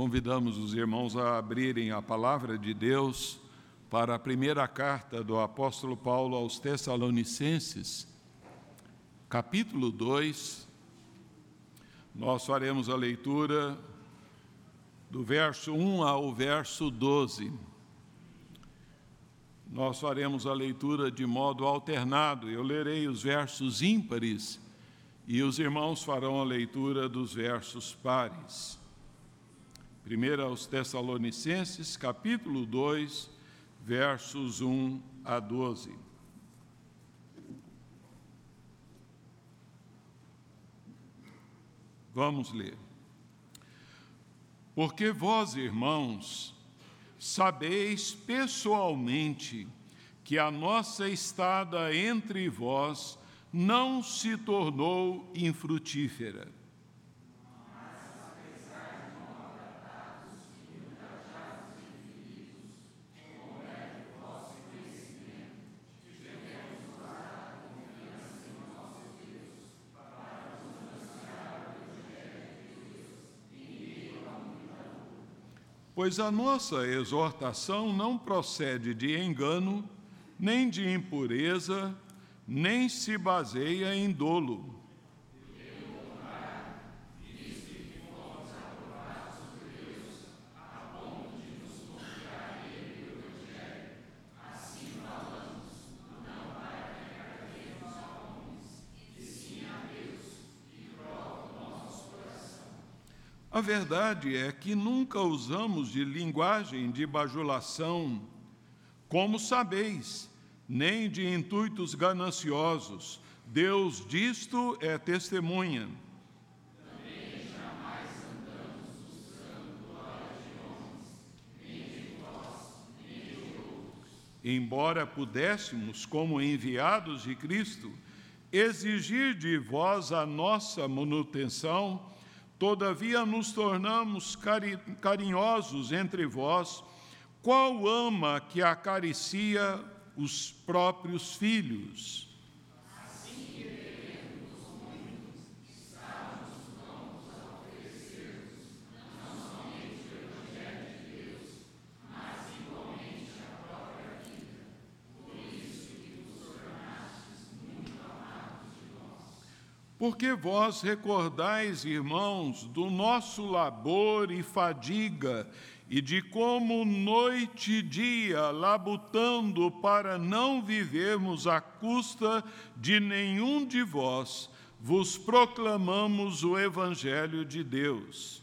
Convidamos os irmãos a abrirem a palavra de Deus para a primeira carta do apóstolo Paulo aos Tessalonicenses, capítulo 2. Nós faremos a leitura do verso 1 ao verso 12. Nós faremos a leitura de modo alternado. Eu lerei os versos ímpares e os irmãos farão a leitura dos versos pares. Primeiro aos Tessalonicenses, capítulo 2, versos 1 a 12. Vamos ler. Porque vós, irmãos, sabeis pessoalmente que a nossa estada entre vós não se tornou infrutífera. Pois a nossa exortação não procede de engano, nem de impureza, nem se baseia em dolo. Verdade é que nunca usamos de linguagem de bajulação, como sabeis nem de intuitos gananciosos. Deus disto é testemunha. Embora pudéssemos, como enviados de Cristo, exigir de vós a nossa manutenção, todavia nos tornamos carinhosos entre vós, qual ama que acaricia os próprios filhos. Assim que devemos muito, estamos prontos a oferecer-vos não somente o Evangelho de Deus, mas igualmente a própria vida. Por isso que nos tornastes muito amados de nós. Porque vós recordais, irmãos, do nosso labor e fadiga, e de como noite e dia, labutando para não vivermos à custa de nenhum de vós, vos proclamamos o Evangelho de Deus.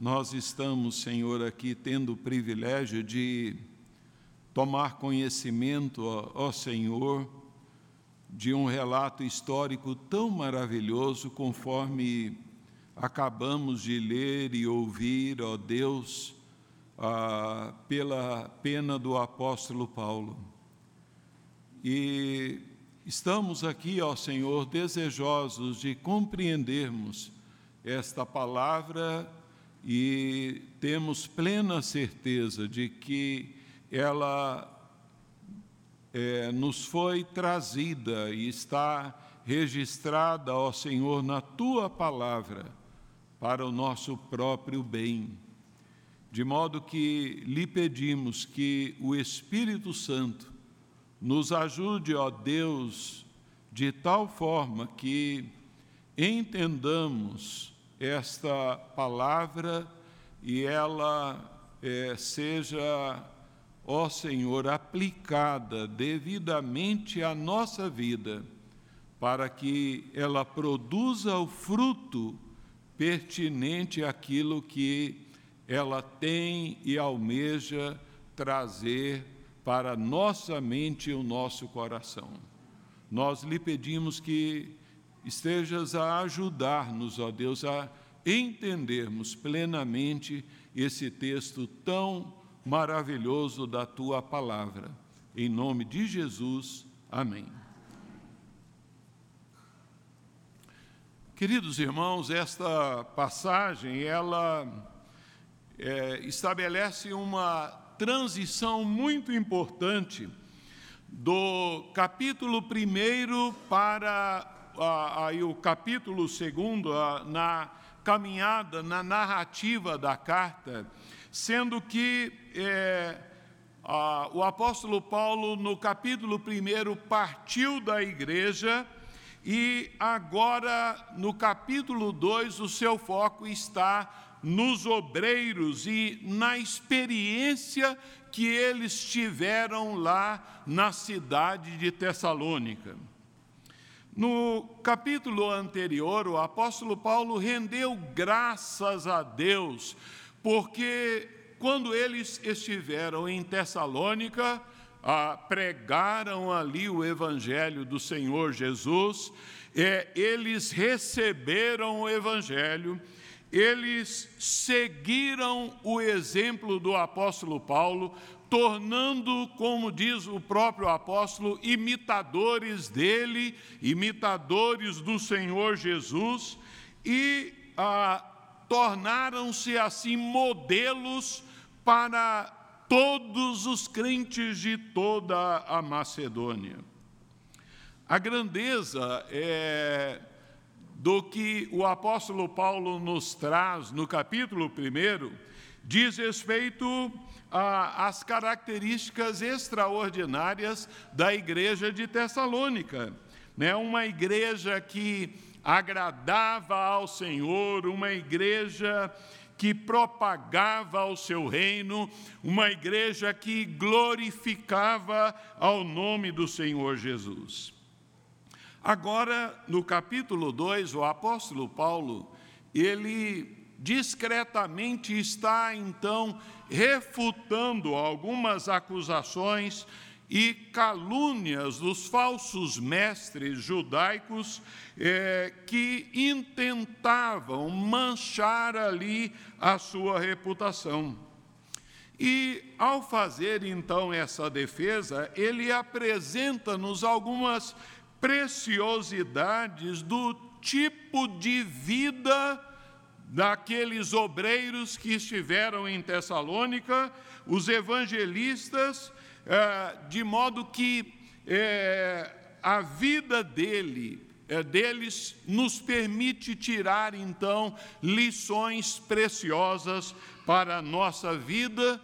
nós estamos, Senhor, aqui tendo o privilégio de tomar conhecimento, ó, ó Senhor, de um relato histórico tão maravilhoso conforme acabamos de ler e ouvir, ó Deus, ah, pela pena do apóstolo Paulo. E estamos aqui, ó Senhor, desejosos de compreendermos esta palavra e temos plena certeza de que ela é, nos foi trazida e está registrada, ó Senhor, na tua palavra, para o nosso próprio bem. De modo que lhe pedimos que o Espírito Santo nos ajude, ó Deus, de tal forma que entendamos esta palavra e ela é, seja, ó Senhor, aplicada devidamente à nossa vida, para que ela produza o fruto pertinente àquilo que ela tem e almeja trazer para nossa mente e o nosso coração. Nós lhe pedimos que estejas a ajudar-nos, ó Deus, a entendermos plenamente esse texto tão maravilhoso da tua palavra. Em nome de Jesus, amém. Queridos irmãos, esta passagem ela é, estabelece uma transição muito importante do capítulo 1 para aí o capítulo 2, na caminhada, na narrativa da carta, sendo que é, a, o apóstolo Paulo, no capítulo 1, partiu da igreja e agora, no capítulo 2, o seu foco está nos obreiros e na experiência que eles tiveram lá na cidade de Tessalônica. No capítulo anterior, o apóstolo Paulo rendeu graças a Deus, porque quando eles estiveram em Tessalônica, ah, pregaram ali o Evangelho do Senhor Jesus, é, eles receberam o Evangelho, eles seguiram o exemplo do apóstolo Paulo, tornando, como diz o próprio apóstolo, imitadores dele, imitadores do Senhor Jesus, e ah, tornaram-se assim modelos para todos os crentes de toda a Macedônia. A grandeza é, do que o apóstolo Paulo nos traz no capítulo 1 diz respeito às características extraordinárias da igreja de Tessalônica. Né? Uma igreja que agradava ao Senhor, uma igreja que propagava o seu reino, uma igreja que glorificava ao nome do Senhor Jesus. Agora, no capítulo 2, o apóstolo Paulo, ele discretamente está então refutando algumas acusações e calúnias dos falsos mestres judaicos é, que intentavam manchar ali a sua reputação. E, ao fazer então essa defesa, ele apresenta-nos algumas preciosidades do tipo de vida daqueles obreiros que estiveram em Tessalônica, os evangelistas é, de modo que é, a vida dele, é, deles, nos permite tirar então lições preciosas para a nossa vida,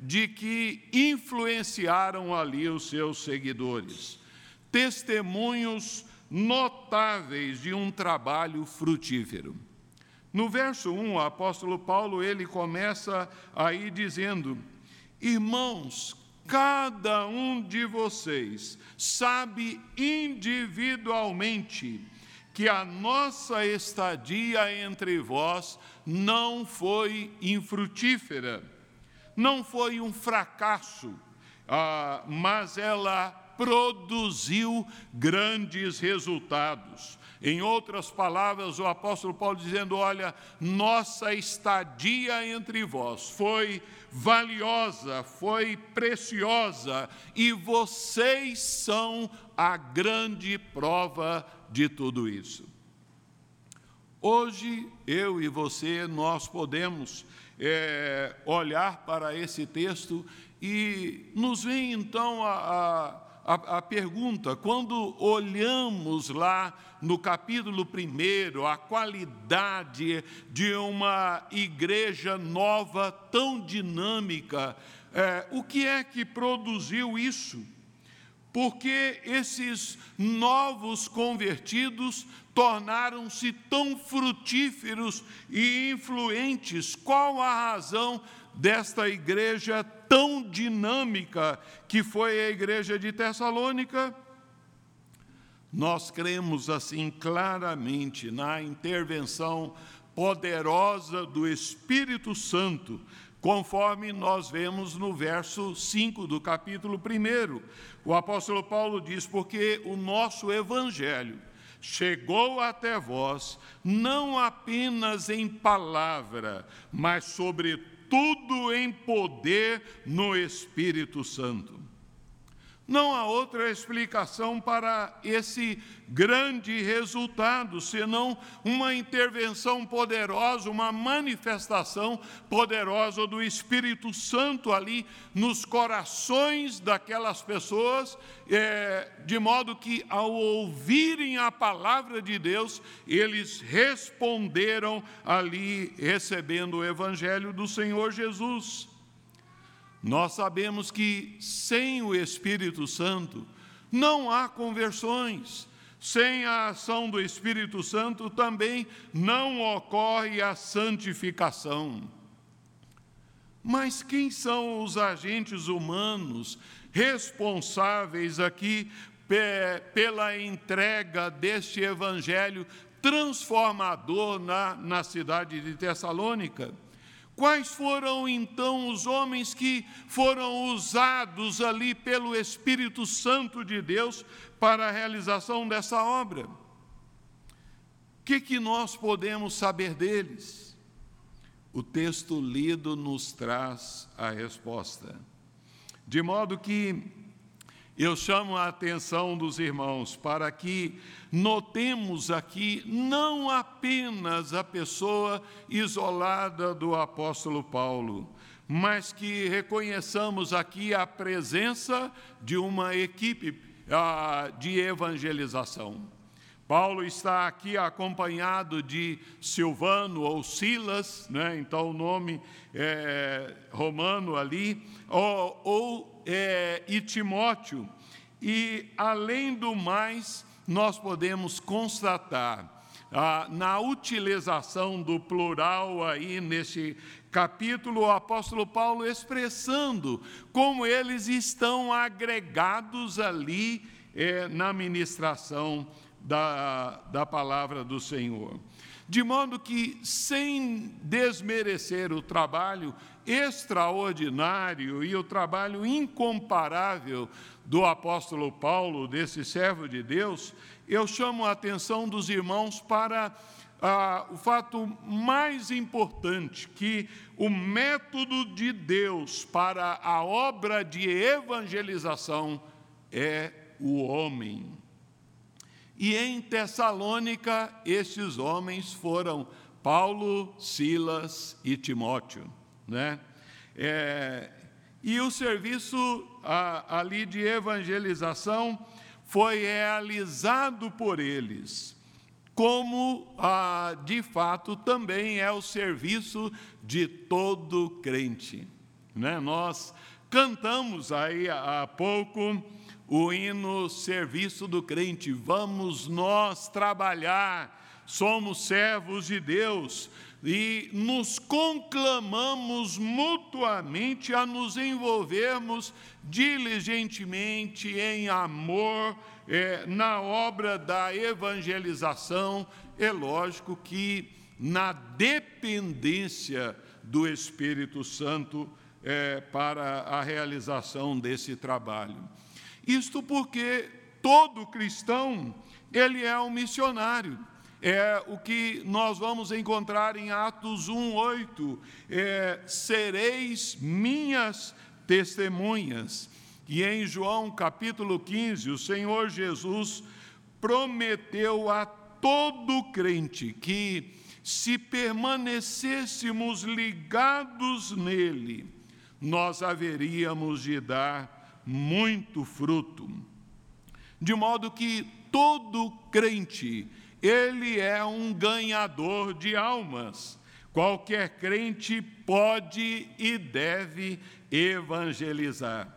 de que influenciaram ali os seus seguidores. Testemunhos notáveis de um trabalho frutífero. No verso 1, o apóstolo Paulo ele começa aí dizendo: Irmãos, cada um de vocês sabe individualmente que a nossa estadia entre vós não foi infrutífera, não foi um fracasso, ah, mas ela produziu grandes resultados. Em outras palavras, o apóstolo Paulo dizendo: Olha, nossa estadia entre vós foi valiosa, foi preciosa, e vocês são a grande prova de tudo isso. Hoje, eu e você, nós podemos é, olhar para esse texto e nos vem então a, a, a pergunta, quando olhamos lá no capítulo 1, a qualidade de uma igreja nova, tão dinâmica, é, o que é que produziu isso? Porque esses novos convertidos tornaram-se tão frutíferos e influentes. Qual a razão desta igreja tão dinâmica que foi a igreja de Tessalônica? Nós cremos assim claramente na intervenção poderosa do Espírito Santo conforme nós vemos no verso 5 do capítulo 1. O apóstolo Paulo diz: Porque o nosso evangelho chegou até vós, não apenas em palavra, mas, sobretudo, em poder no Espírito Santo. Não há outra explicação para esse grande resultado, senão uma intervenção poderosa, uma manifestação poderosa do Espírito Santo ali nos corações daquelas pessoas, é, de modo que, ao ouvirem a palavra de Deus, eles responderam ali, recebendo o Evangelho do Senhor Jesus. Nós sabemos que sem o Espírito Santo não há conversões. Sem a ação do Espírito Santo também não ocorre a santificação. Mas quem são os agentes humanos responsáveis aqui pela entrega deste evangelho transformador na, na cidade de Tessalônica? Quais foram então os homens que foram usados ali pelo Espírito Santo de Deus para a realização dessa obra? O que, que nós podemos saber deles? O texto lido nos traz a resposta. De modo que eu chamo a atenção dos irmãos para que notemos aqui não apenas a pessoa isolada do apóstolo Paulo, mas que reconheçamos aqui a presença de uma equipe ah, de evangelização. Paulo está aqui acompanhado de Silvano ou Silas, né? então o nome é, romano ali, ou, ou é, e Timóteo. E, além do mais, nós podemos constatar ah, na utilização do plural aí nesse capítulo, o apóstolo Paulo expressando como eles estão agregados ali eh, na ministração da, da palavra do Senhor. De modo que, sem desmerecer o trabalho extraordinário e o trabalho incomparável do apóstolo Paulo, desse servo de Deus, eu chamo a atenção dos irmãos para ah, o fato mais importante, que o método de Deus para a obra de evangelização é o homem. E em Tessalônica, estes homens foram Paulo, Silas e Timóteo. Né? É, e o serviço a, ali de evangelização foi realizado por eles, como a, de fato também é o serviço de todo crente. Né? Nós cantamos aí há pouco o hino Serviço do Crente. Vamos nós trabalhar, somos servos de Deus e nos conclamamos mutuamente a nos envolvermos diligentemente em amor é, na obra da evangelização. É lógico que na dependência do Espírito Santo é, para a realização desse trabalho. Isto porque todo cristão, ele é um missionário. É o que nós vamos encontrar em Atos 1:8, é, sereis minhas testemunhas. E em João capítulo 15, o Senhor Jesus prometeu a todo crente que se permanecêssemos ligados nele, nós haveríamos de dar muito fruto. De modo que todo crente, ele é um ganhador de almas. Qualquer crente pode e deve evangelizar.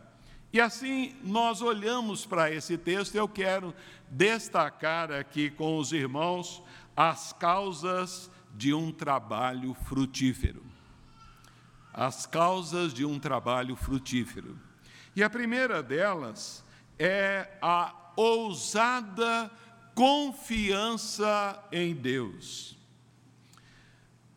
E assim nós olhamos para esse texto, eu quero destacar aqui com os irmãos as causas de um trabalho frutífero. As causas de um trabalho frutífero. E a primeira delas é a ousada confiança em Deus.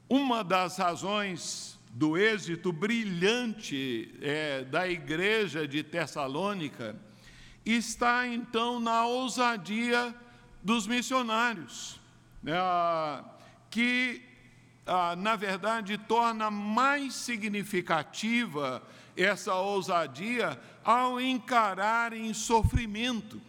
Uma das razões do êxito brilhante é, da igreja de Tessalônica está então na ousadia dos missionários, né, que, ah, na verdade, torna mais significativa essa ousadia ao encararem sofrimento.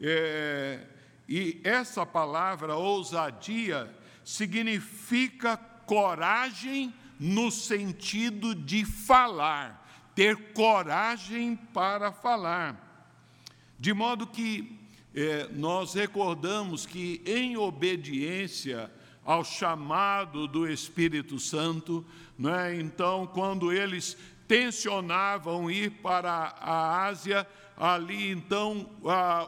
É, e essa palavra ousadia significa coragem no sentido de falar, ter coragem para falar. De modo que é, nós recordamos que, em obediência ao chamado do Espírito Santo, né, então, quando eles tensionavam ir para a Ásia, ali então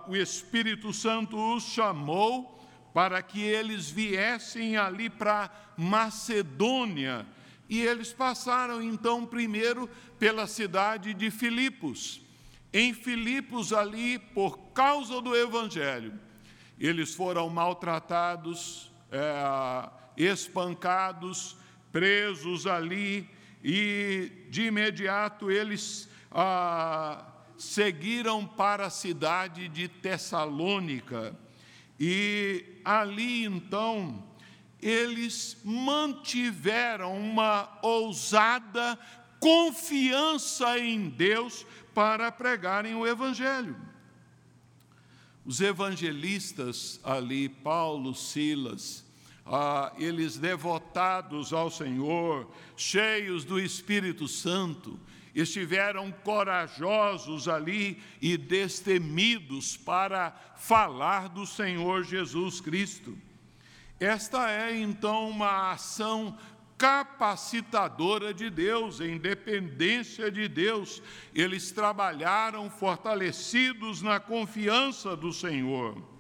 o Espírito Santo os chamou para que eles viessem ali para Macedônia. E eles passaram então primeiro pela cidade de Filipos. Em Filipos, ali, por causa do Evangelho, eles foram maltratados, é, espancados, presos ali, e de imediato eles ah, seguiram para a cidade de Tessalônica. E ali então eles mantiveram uma ousada confiança em Deus para pregarem o Evangelho. Os evangelistas ali, Paulo, Silas, ah, eles devotados ao Senhor, cheios do Espírito Santo, estiveram corajosos ali e destemidos para falar do Senhor Jesus Cristo. Esta é então uma ação capacitadora de Deus, em dependência de Deus. Eles trabalharam fortalecidos na confiança do Senhor.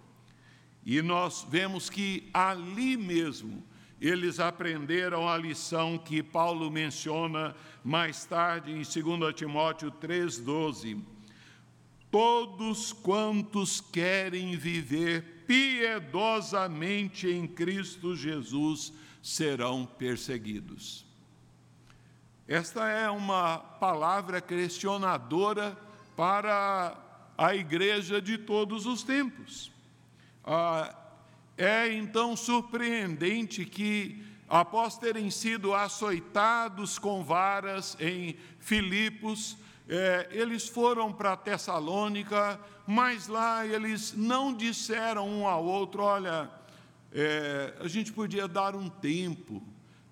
E nós vemos que ali mesmo eles aprenderam a lição que Paulo menciona mais tarde em 2 Timóteo 3,12. Todos quantos querem viver piedosamente em Cristo Jesus serão perseguidos. Esta é uma palavra questionadora para a igreja de todos os tempos. Ah, é então surpreendente que, após terem sido açoitados com varas em Filipos, é, eles foram para Tessalônica, mas lá eles não disseram um ao outro: olha, é, a gente podia dar um tempo,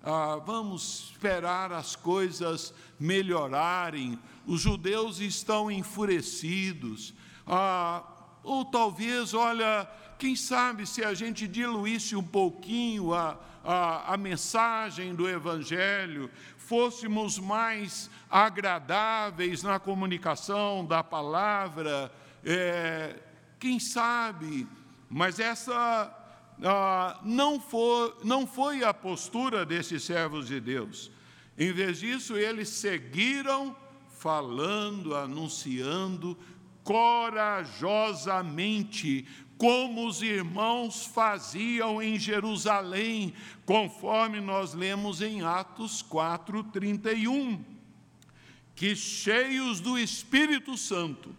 ah, vamos esperar as coisas melhorarem, os judeus estão enfurecidos, ah, ou talvez, olha, quem sabe se a gente diluísse um pouquinho a, a, a mensagem do Evangelho, fôssemos mais agradáveis na comunicação da palavra, é, quem sabe, mas essa não, foi, não foi a postura desses servos de Deus. Em vez disso, eles seguiram falando, anunciando corajosamente como os irmãos faziam em Jerusalém, conforme nós lemos em Atos 4:31, que cheios do Espírito Santo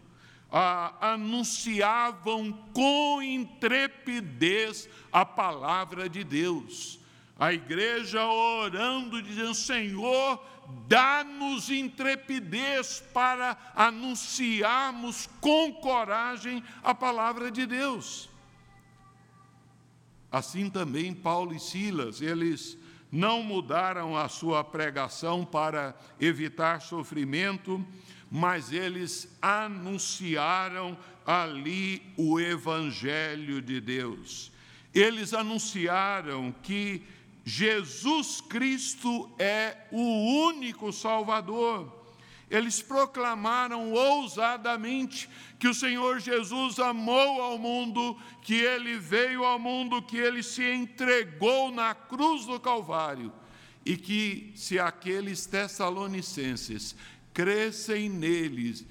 ah, anunciavam com intrepidez a palavra de Deus. A igreja orando, dizendo: Senhor, dá-nos intrepidez para anunciarmos com coragem a palavra de Deus. Assim também Paulo e Silas, eles não mudaram a sua pregação para evitar sofrimento, mas eles anunciaram ali o Evangelho de Deus. Eles anunciaram que Jesus Cristo é o único Salvador. Eles proclamaram ousadamente que o Senhor Jesus amou ao mundo, que ele veio ao mundo, que ele se entregou na cruz do Calvário e que se aqueles tessalonicenses crescem neles,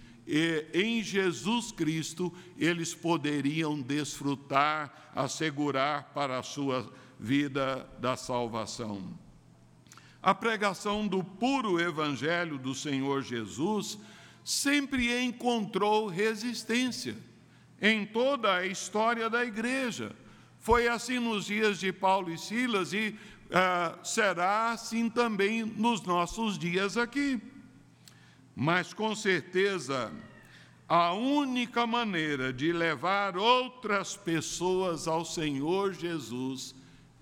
em Jesus Cristo, eles poderiam desfrutar, assegurar para a sua vida da salvação. A pregação do puro evangelho do Senhor Jesus sempre encontrou resistência em toda a história da igreja. Foi assim nos dias de Paulo e Silas e uh, será assim também nos nossos dias aqui. Mas com certeza, a única maneira de levar outras pessoas ao Senhor Jesus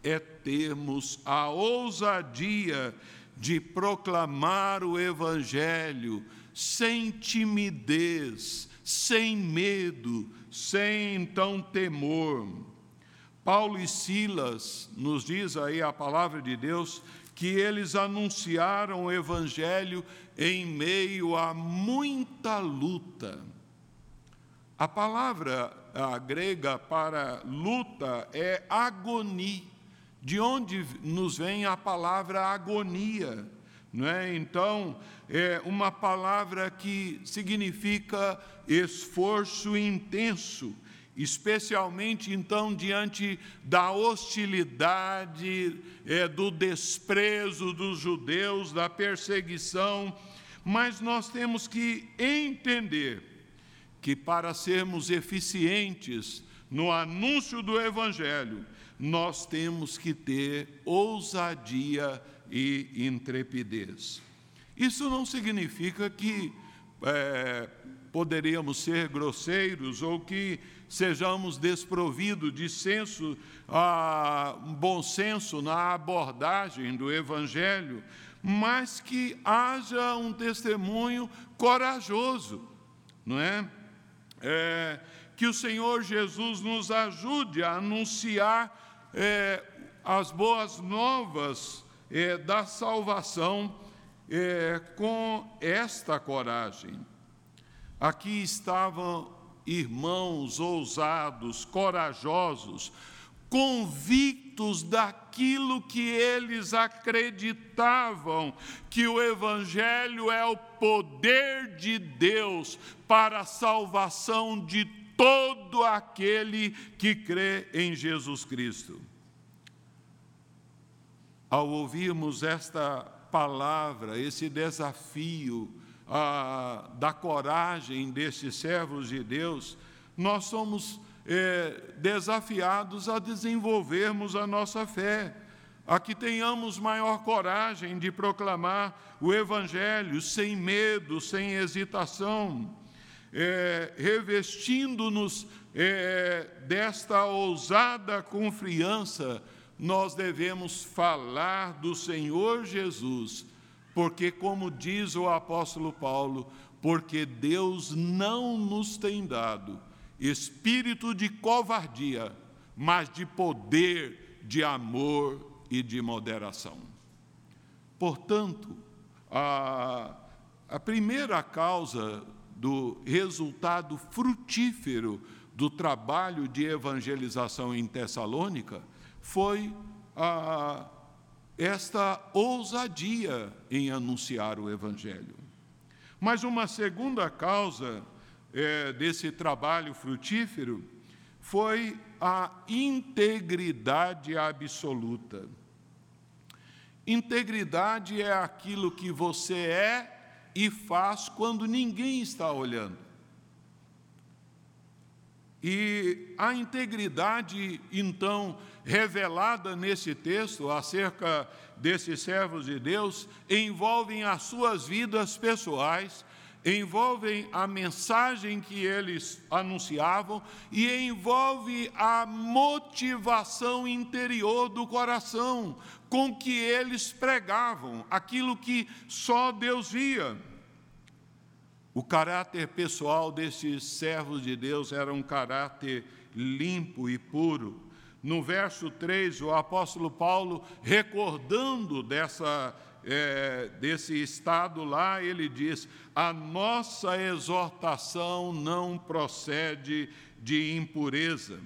é termos a ousadia de proclamar o Evangelho sem timidez, sem medo, sem então temor. Paulo e Silas, nos diz aí a palavra de Deus, que eles anunciaram o Evangelho em meio a muita luta. A palavra grega para luta é agonia, de onde nos vem a palavra agonia. Não é? Então, é uma palavra que significa esforço intenso, especialmente então diante da hostilidade, é, do desprezo dos judeus, da perseguição. Mas nós temos que entender que para sermos eficientes no anúncio do Evangelho, nós temos que ter ousadia e intrepidez. Isso não significa que é, poderíamos ser grosseiros ou que sejamos desprovidos de senso, bom senso na abordagem do Evangelho, mas que haja um testemunho corajoso, não é? é que o Senhor Jesus nos ajude a anunciar é, as boas novas é, da salvação é, com esta coragem. Aqui estavam irmãos ousados, corajosos, convictos daquilo que eles acreditavam, que o Evangelho é o poder de Deus para a salvação de todo aquele que crê em Jesus Cristo. Ao ouvirmos esta palavra, esse desafio da coragem desses servos de Deus, nós somos é, desafiados a desenvolvermos a nossa fé, a que tenhamos maior coragem de proclamar o Evangelho sem medo, sem hesitação, é, revestindo-nos é, desta ousada confiança nós devemos falar do Senhor Jesus, porque, como diz o apóstolo Paulo, porque Deus não nos tem dado espírito de covardia, mas de poder, de amor e de moderação. Portanto, a, a primeira causa do resultado frutífero do trabalho de evangelização em Tessalônica foi ah, esta ousadia em anunciar o Evangelho. Mas uma segunda causa é, desse trabalho frutífero foi a integridade absoluta. Integridade é aquilo que você é e faz quando ninguém está olhando. E a integridade, então, revelada nesse texto acerca desses servos de Deus, envolvem as suas vidas pessoais, envolvem a mensagem que eles anunciavam e envolve a motivação interior do coração com que eles pregavam, aquilo que só Deus via. O caráter pessoal desses servos de Deus era um caráter limpo e puro. No verso 3, o apóstolo Paulo, recordando dessa, é, desse estado lá, ele diz: A nossa exortação não procede de impureza.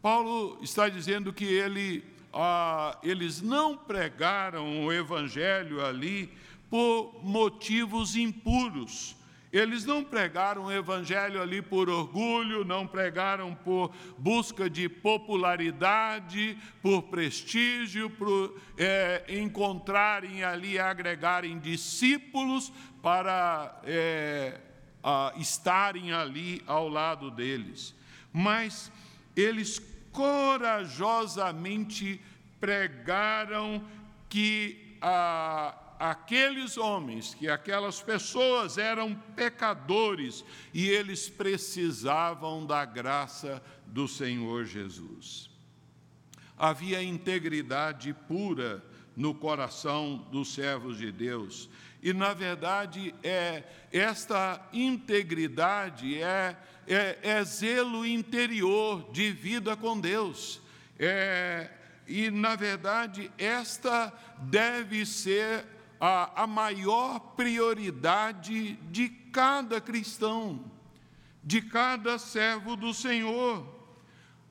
Paulo está dizendo que ele, ah, eles não pregaram o evangelho ali por motivos impuros Eles não pregaram o evangelho ali por orgulho, não pregaram por busca de popularidade, por prestígio, por é, encontrarem ali, agregarem discípulos para é, a, estarem ali ao lado deles. Mas eles corajosamente pregaram que a, aqueles homens, que aquelas pessoas eram pecadores e eles precisavam da graça do Senhor Jesus. Havia integridade pura no coração dos servos de Deus. E, na verdade, é esta integridade é, é, é zelo interior de vida com Deus. É, e, na verdade, esta deve ser a, a maior prioridade de cada cristão, de cada servo do Senhor.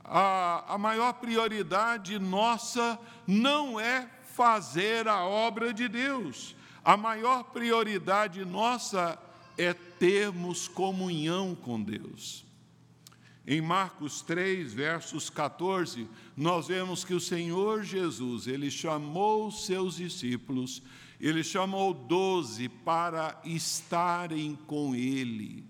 A, a maior prioridade nossa não é fazer a obra de Deus, a maior prioridade nossa é termos comunhão com Deus. Em Marcos 3, versos 14, nós vemos que o Senhor Jesus, ele chamou os seus discípulos ele chamou doze para estarem com Ele,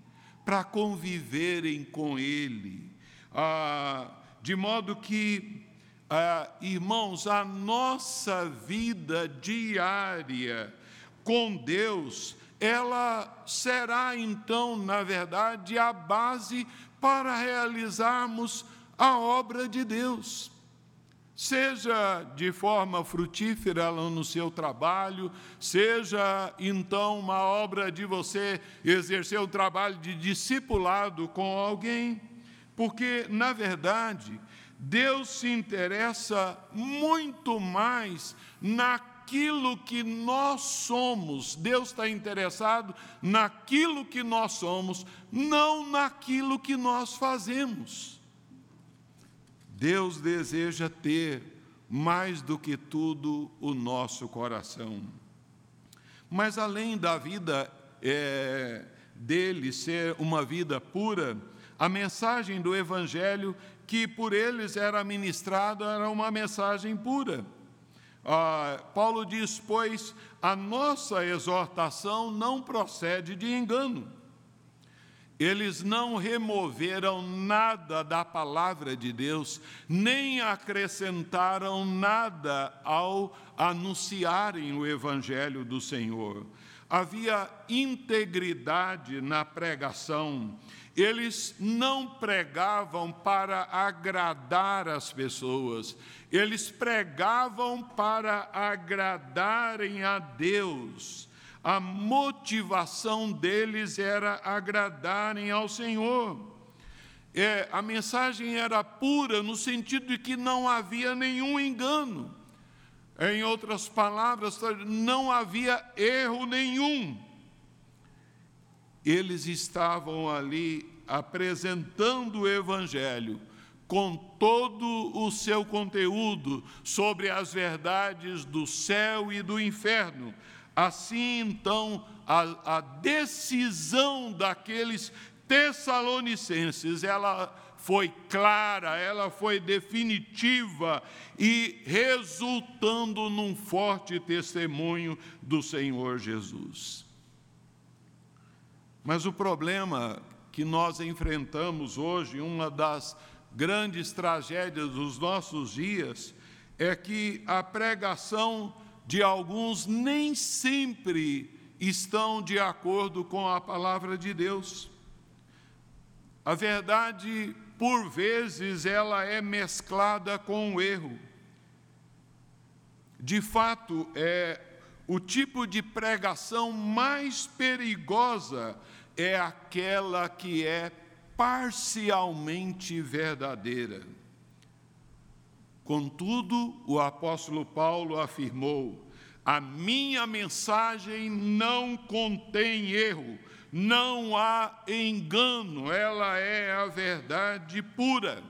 para conviverem com Ele, ah, de modo que, ah, irmãos, a nossa vida diária com Deus, ela será então, na verdade, a base para realizarmos a obra de Deus seja de forma frutífera no seu trabalho, seja então uma obra de você exercer o trabalho de discipulado com alguém, porque, na verdade, Deus se interessa muito mais naquilo que nós somos. Deus está interessado naquilo que nós somos, não naquilo que nós fazemos. Deus deseja ter mais do que tudo o nosso coração. Mas além da vida é, dele ser uma vida pura, a mensagem do Evangelho que por eles era ministrada era uma mensagem pura. Ah, Paulo diz, pois, a nossa exortação não procede de engano eles não removeram nada da palavra de Deus, nem acrescentaram nada ao anunciarem o evangelho do Senhor. Havia integridade na pregação. Eles não pregavam para agradar as pessoas, eles pregavam para agradarem a Deus a motivação deles era agradarem ao Senhor. É, a mensagem era pura no sentido de que não havia nenhum engano. Em outras palavras, não havia erro nenhum. Eles estavam ali apresentando o Evangelho com todo o seu conteúdo sobre as verdades do céu e do inferno, Assim, então, a, a decisão daqueles tessalonicenses, ela foi clara, ela foi definitiva e resultando num forte testemunho do Senhor Jesus. Mas o problema que nós enfrentamos hoje, uma das grandes tragédias dos nossos dias, é que a pregação de alguns nem sempre estão de acordo com a palavra de Deus. A verdade, por vezes, ela é mesclada com o erro. De fato, é o tipo de pregação mais perigosa é aquela que é parcialmente verdadeira. Contudo, o apóstolo Paulo afirmou: a minha mensagem não contém erro, não há engano, ela é a verdade pura.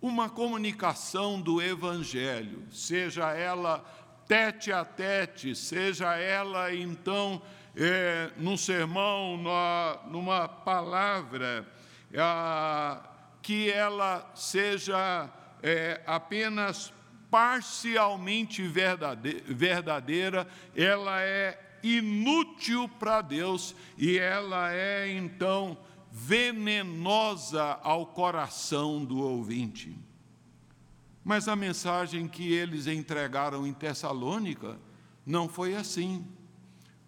Uma comunicação do Evangelho, seja ela tete a tete, seja ela então é, num sermão, numa, numa palavra, ah, que ela seja é, apenas parcialmente verdadeira, ela é inútil para Deus e ela é então venenosa ao coração do ouvinte. Mas a mensagem que eles entregaram em Tessalônica não foi assim.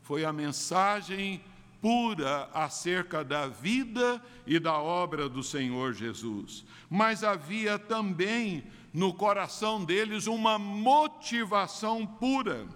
Foi a mensagem pura acerca da vida e da obra do Senhor Jesus. Mas havia também no coração deles uma motivação pura.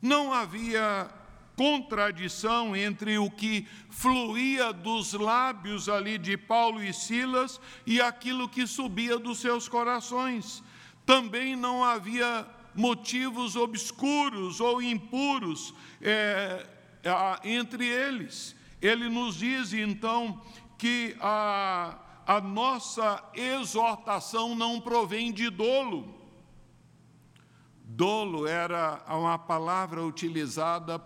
Não havia contradição entre o que fluía dos lábios ali de Paulo e Silas e aquilo que subia dos seus corações. Também não havia motivos obscuros ou impuros é, entre eles. Ele nos diz então que a, a nossa exortação não provém de dolo. Dolo era uma palavra utilizada,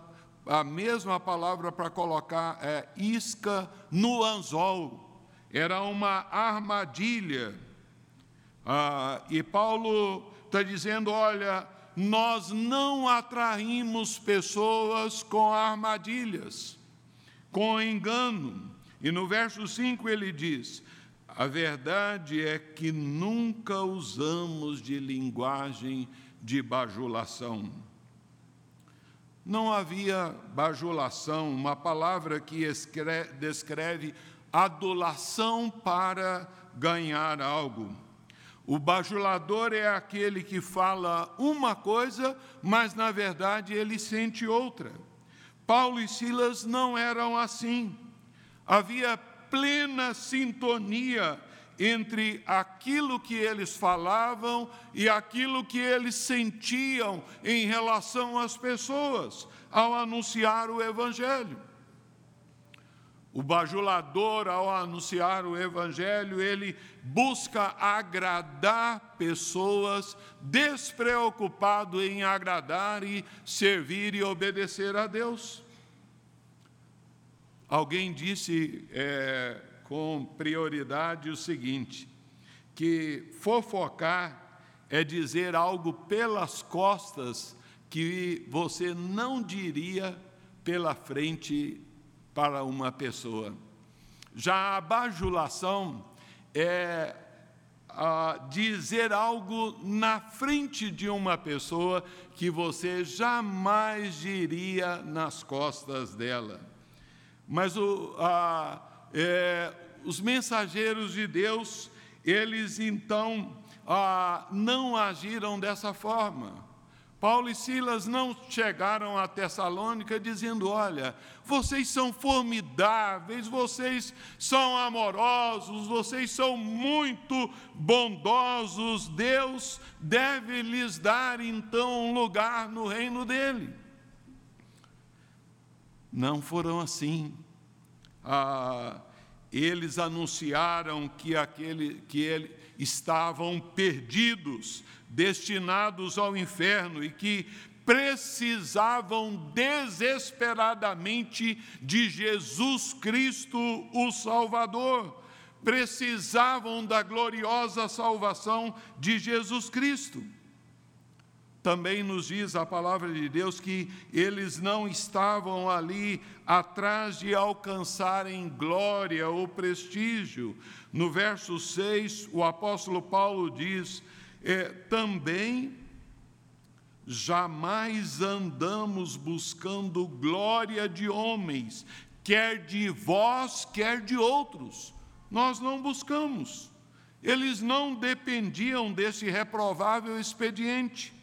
a mesma palavra para colocar é, isca no anzol. Era uma armadilha. Ah, e Paulo está dizendo: olha, nós não atraímos pessoas com armadilhas, com engano. E no verso 5 ele diz: a verdade é que nunca usamos de linguagem de bajulação. Não havia bajulação, uma palavra que escreve, descreve adulação para ganhar algo. O bajulador é aquele que fala uma coisa, mas na verdade ele sente outra. Paulo e Silas não eram assim. Havia plena sintonia entre aquilo que eles falavam e aquilo que eles sentiam em relação às pessoas ao anunciar o Evangelho. O bajulador, ao anunciar o Evangelho, ele busca agradar pessoas, despreocupado em agradar e servir e obedecer a Deus. Alguém disse é, com prioridade o seguinte: que fofocar é dizer algo pelas costas que você não diria pela frente para uma pessoa. Já a bajulação é dizer algo na frente de uma pessoa que você jamais diria nas costas dela. Mas o, a, é, os mensageiros de Deus, eles então não agiram dessa forma. Paulo e Silas não chegaram a Tessalônica dizendo: Olha, vocês são formidáveis, vocês são amorosos, vocês são muito bondosos, Deus deve lhes dar então um lugar no reino dele. Não foram assim. Ah, eles anunciaram que, aquele, que ele, estavam perdidos, destinados ao inferno e que precisavam desesperadamente de Jesus Cristo, o Salvador. Precisavam da gloriosa salvação de Jesus Cristo. Também nos diz a palavra de Deus que eles não estavam ali atrás de alcançarem glória ou prestígio. No verso 6, o apóstolo Paulo diz: é, também jamais andamos buscando glória de homens, quer de vós, quer de outros. Nós não buscamos. Eles não dependiam desse reprovável expediente.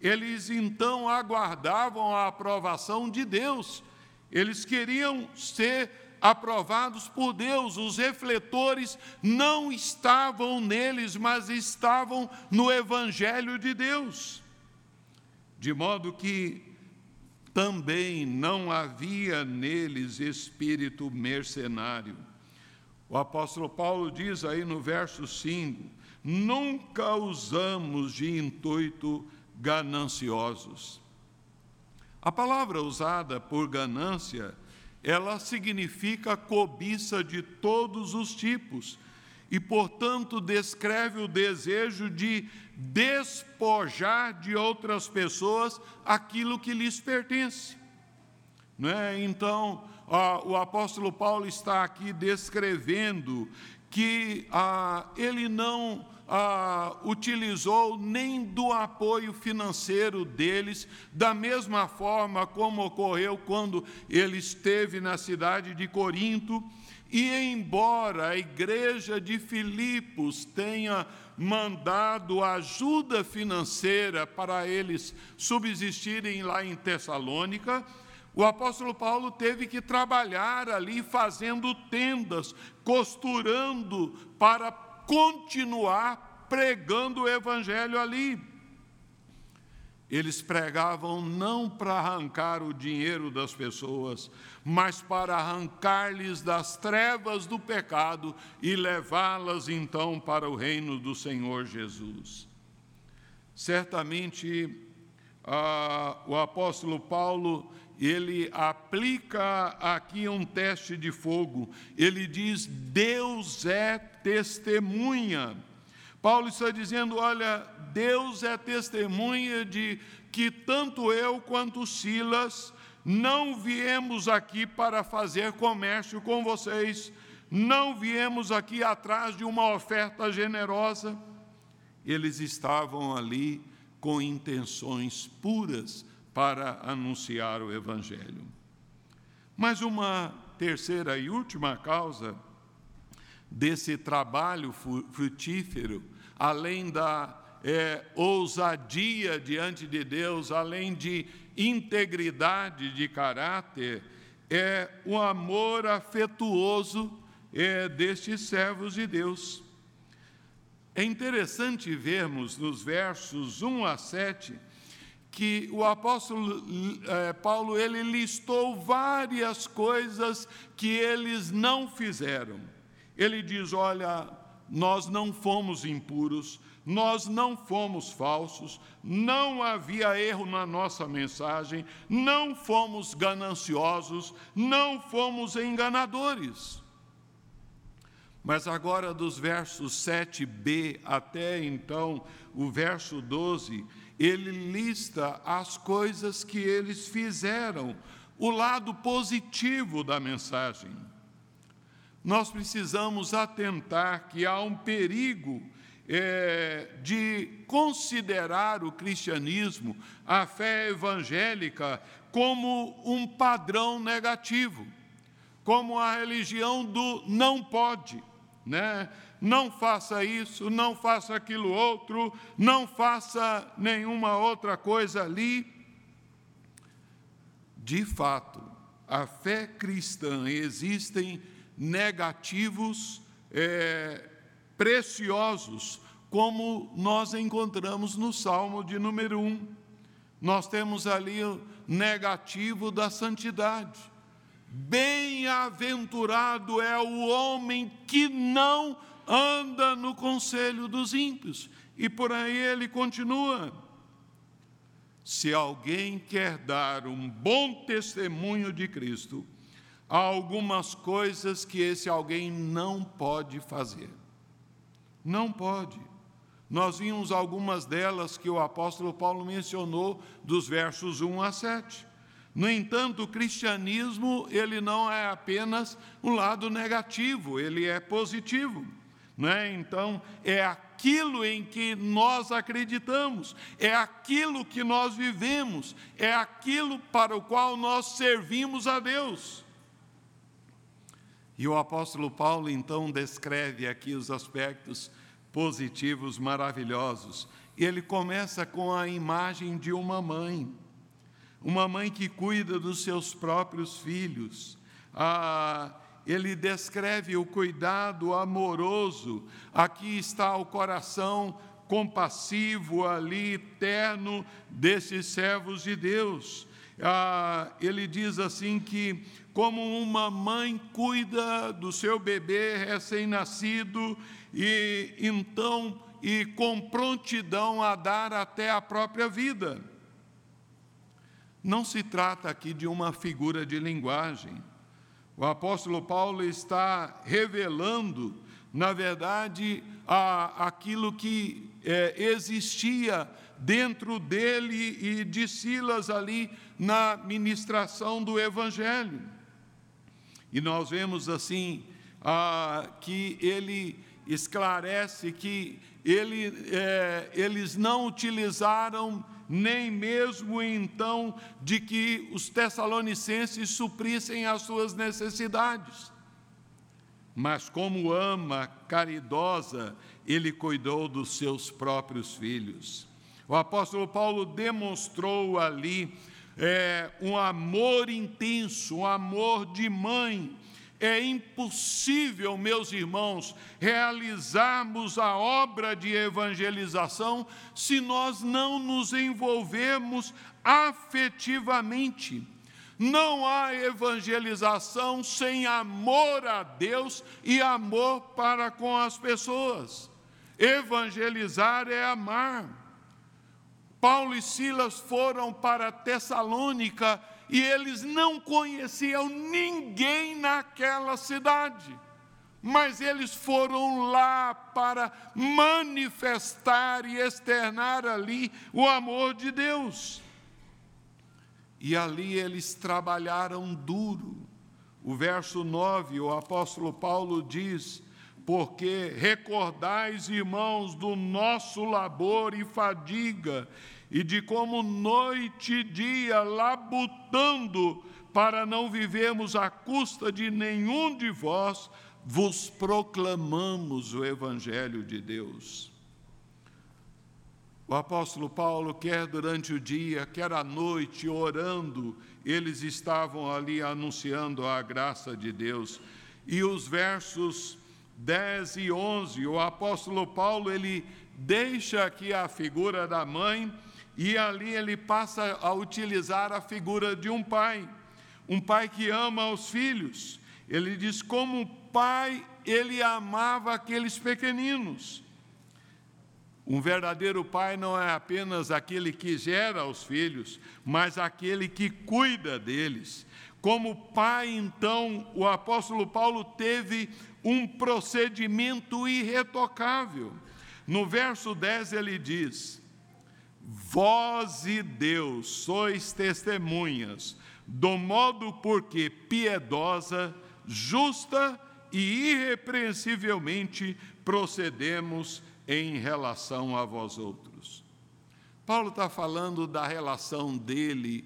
Eles então aguardavam a aprovação de Deus. Eles queriam ser aprovados por Deus. Os refletores não estavam neles, mas estavam no Evangelho de Deus. De modo que também não havia neles espírito mercenário. O apóstolo Paulo diz aí no verso 5: nunca usamos de intuito gananciosos. A palavra usada por ganância, ela significa cobiça de todos os tipos e, portanto, descreve o desejo de despojar de outras pessoas aquilo que lhes pertence. Não é? Então, o apóstolo Paulo está aqui descrevendo que ah, ele não ah, utilizou nem do apoio financeiro deles, da mesma forma como ocorreu quando ele esteve na cidade de Corinto. E embora a igreja de Filipos tenha mandado ajuda financeira para eles subsistirem lá em Tessalônica, o apóstolo Paulo teve que trabalhar ali fazendo tendas, costurando para continuar pregando o evangelho ali. Eles pregavam não para arrancar o dinheiro das pessoas, mas para arrancar-lhes das trevas do pecado e levá-las então para o reino do Senhor Jesus. Certamente, ah, o apóstolo Paulo ele aplica aqui um teste de fogo. Ele diz: Deus é testemunha. Paulo está dizendo: olha, Deus é testemunha de que tanto eu quanto Silas não viemos aqui para fazer comércio com vocês, não viemos aqui atrás de uma oferta generosa. Eles estavam ali com intenções puras para anunciar o Evangelho. Mas uma terceira e última causa desse trabalho frutífero, além da é, ousadia diante de Deus, além de integridade de caráter, é o amor afetuoso é, destes servos de Deus. É interessante vermos nos versos 1 a 7 que o apóstolo eh, Paulo ele listou várias coisas que eles não fizeram. Ele diz: olha, nós não fomos impuros, nós não fomos falsos, não havia erro na nossa mensagem, não fomos gananciosos, não fomos enganadores. Mas agora, dos versos 7b até então o verso 12, ele lista as coisas que eles fizeram, o lado positivo da mensagem. Nós precisamos atentar que há um perigo é, de considerar o cristianismo, a fé evangélica, como um padrão negativo, como a religião do não pode, né? Não faça isso, não faça aquilo outro, não faça nenhuma outra coisa ali. De fato, a fé cristã existem negativos é, preciosos, como nós encontramos no Salmo de número 1. Nós temos ali o negativo da santidade. Bem-aventurado é o homem que não anda no conselho dos ímpios. E por aí ele continua. Se alguém quer dar um bom testemunho de Cristo, há algumas coisas que esse alguém não pode fazer. Não pode. Nós vimos algumas delas que o apóstolo Paulo mencionou dos versos 1 a 7. No entanto, o cristianismo, ele não é apenas um lado negativo, ele é positivo. Né? Então, é aquilo em que nós acreditamos, é aquilo que nós vivemos, é aquilo para o qual nós servimos a Deus. E o apóstolo Paulo então descreve aqui os aspectos positivos maravilhosos. E ele começa com a imagem de uma mãe, uma mãe que cuida dos seus próprios filhos. Ah, ele descreve o cuidado amoroso. Aqui está o coração compassivo ali, terno desses servos de Deus. Ah, ele diz assim que, como uma mãe cuida do seu bebê recém-nascido, e então, e com prontidão a dar até a própria vida. Não se trata aqui de uma figura de linguagem. O apóstolo Paulo está revelando, na verdade, a, aquilo que é, existia dentro dele e de Silas ali na ministração do Evangelho. E nós vemos assim ah, que ele esclarece que ele, é, eles não utilizaram nem mesmo então de que os tessalonicenses suprissem as suas necessidades. Mas, como ama caridosa, ele cuidou dos seus próprios filhos. O apóstolo Paulo demonstrou ali é, um amor intenso, um amor de mãe. É impossível, meus irmãos, realizarmos a obra de evangelização se nós não nos envolvermos afetivamente. Não há evangelização sem amor a Deus e amor para com as pessoas. Evangelizar é amar. Paulo e Silas foram para Tessalônica e eles não conheciam ninguém naquela cidade, mas eles foram lá para manifestar e externar ali o amor de Deus. E ali eles trabalharam duro. O verso 9, o apóstolo Paulo diz: porque recordais, irmãos, do nosso labor e fadiga, e de como noite e dia labutando para não vivermos à custa de nenhum de vós, vos proclamamos o Evangelho de Deus. O apóstolo Paulo, quer durante o dia, quer à noite, orando, eles estavam ali anunciando a graça de Deus. E os versos 10 e 11, o apóstolo Paulo ele deixa aqui a figura da mãe e ali ele passa a utilizar a figura de um pai, um pai que ama os filhos. Ele diz como pai ele amava aqueles pequeninos. Um verdadeiro pai não é apenas aquele que gera os filhos, mas aquele que cuida deles. Como pai, então, o apóstolo Paulo teve um procedimento irretocável. No verso 10 ele diz: Vós e Deus sois testemunhas, do modo porque piedosa, justa e irrepreensivelmente procedemos em relação a vós outros. Paulo está falando da relação dele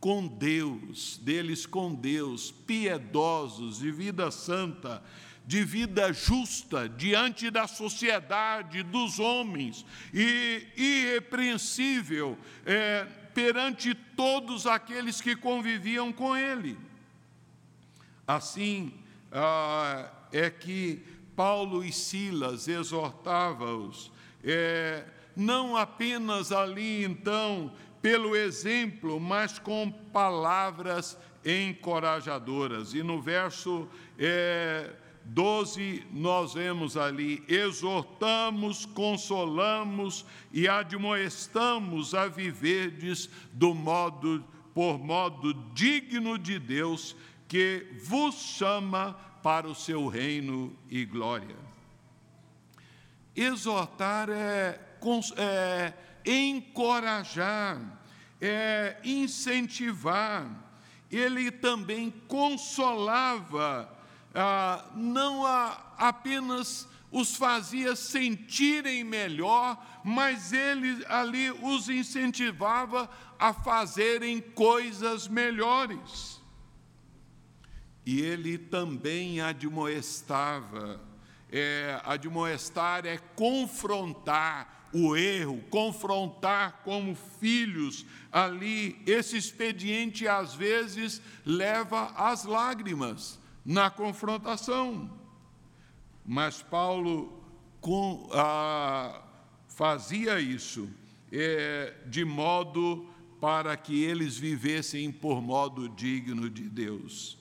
com Deus, deles com Deus, piedosos, de vida santa, de vida justa diante da sociedade, dos homens, e irrepreensível é, perante todos aqueles que conviviam com ele. Assim ah, é que Paulo e Silas exortavam-os, é, não apenas ali então pelo exemplo, mas com palavras encorajadoras. E no verso é, 12, nós vemos ali: exortamos, consolamos e admoestamos a viverdes do modo, por modo digno de Deus, que vos chama para o seu reino e glória. Exortar é, é encorajar, é incentivar. Ele também consolava ah, não a, apenas os fazia sentirem melhor, mas ele ali os incentivava a fazerem coisas melhores. E ele também admoestava. É, admoestar é confrontar o erro, confrontar como filhos ali. Esse expediente às vezes leva às lágrimas na confrontação. Mas Paulo com, ah, fazia isso é, de modo para que eles vivessem por modo digno de Deus.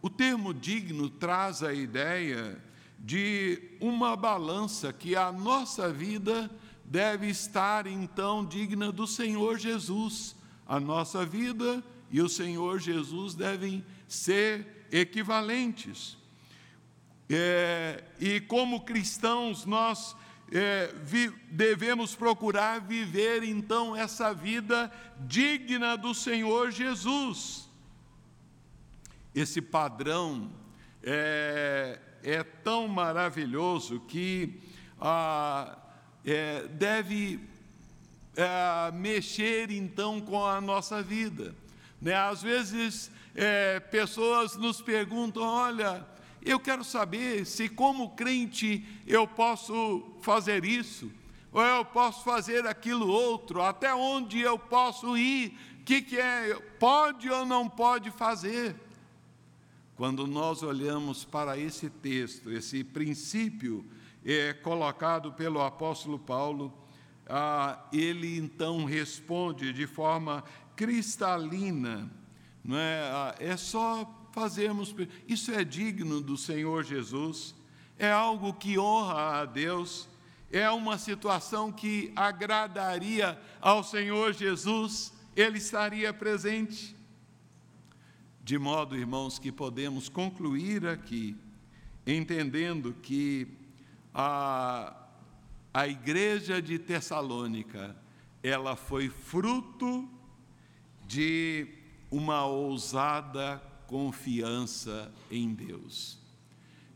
O termo digno traz a ideia de uma balança que a nossa vida deve estar então digna do Senhor Jesus, a nossa vida e o Senhor Jesus devem ser equivalentes. É, e como cristãos, nós é, vi, devemos procurar viver então essa vida digna do Senhor Jesus. Esse padrão é, é tão maravilhoso que ah, é, deve é, mexer então com a nossa vida. Né? Às vezes, é, pessoas nos perguntam: olha, eu quero saber se, como crente, eu posso fazer isso, ou eu posso fazer aquilo outro, até onde eu posso ir, o que, que é, pode ou não pode fazer. Quando nós olhamos para esse texto, esse princípio é, colocado pelo apóstolo Paulo, ah, ele então responde de forma cristalina, não é? Ah, é só fazermos, isso é digno do Senhor Jesus, é algo que honra a Deus, é uma situação que agradaria ao Senhor Jesus, ele estaria presente. De modo, irmãos, que podemos concluir aqui, entendendo que a a igreja de Tessalônica, ela foi fruto de uma ousada confiança em Deus.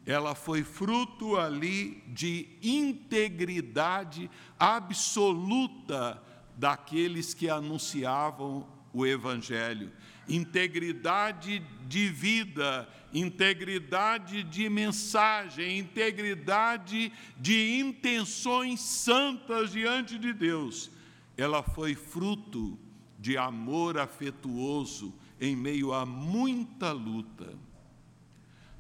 Ela foi fruto ali de integridade absoluta daqueles que anunciavam o Evangelho integridade de vida, integridade de mensagem, integridade de intenções santas diante de Deus. Ela foi fruto de amor afetuoso em meio a muita luta.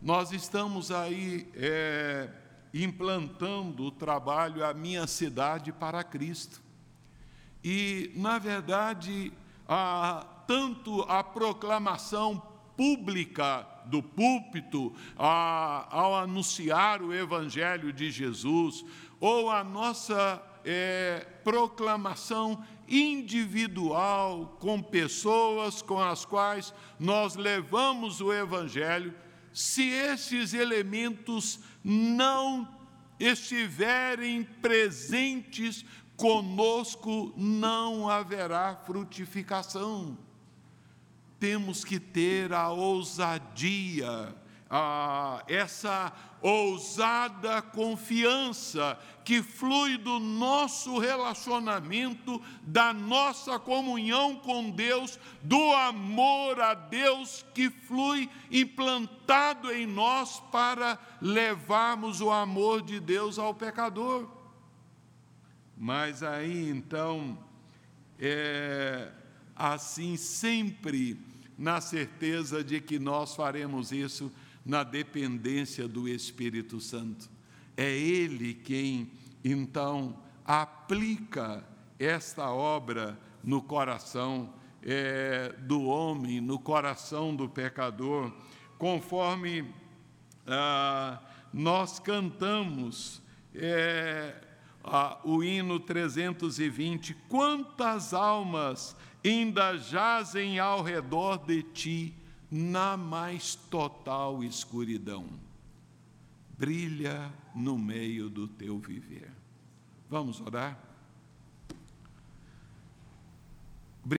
Nós estamos aí é, implantando o trabalho A Minha Cidade para Cristo. E, na verdade, a, tanto a proclamação pública do púlpito, a, ao anunciar o Evangelho de Jesus, ou a nossa é, proclamação individual com pessoas com as quais nós levamos o Evangelho, se esses elementos não estiverem presentes conosco, não haverá frutificação. Temos que ter a ousadia, a, essa ousada confiança que flui do nosso relacionamento, da nossa comunhão com Deus, do amor a Deus que flui implantado em nós para levarmos o amor de Deus ao pecador. Mas aí então, é, assim sempre na certeza de que nós faremos isso na dependência do Espírito Santo. É Ele quem, então, aplica esta obra no coração é, do homem, no coração do pecador, conforme ah, nós cantamos é, ah, o hino 320: quantas almas ainda jazem ao redor de ti na mais total escuridão. Brilha no meio do teu viver. Vamos orar?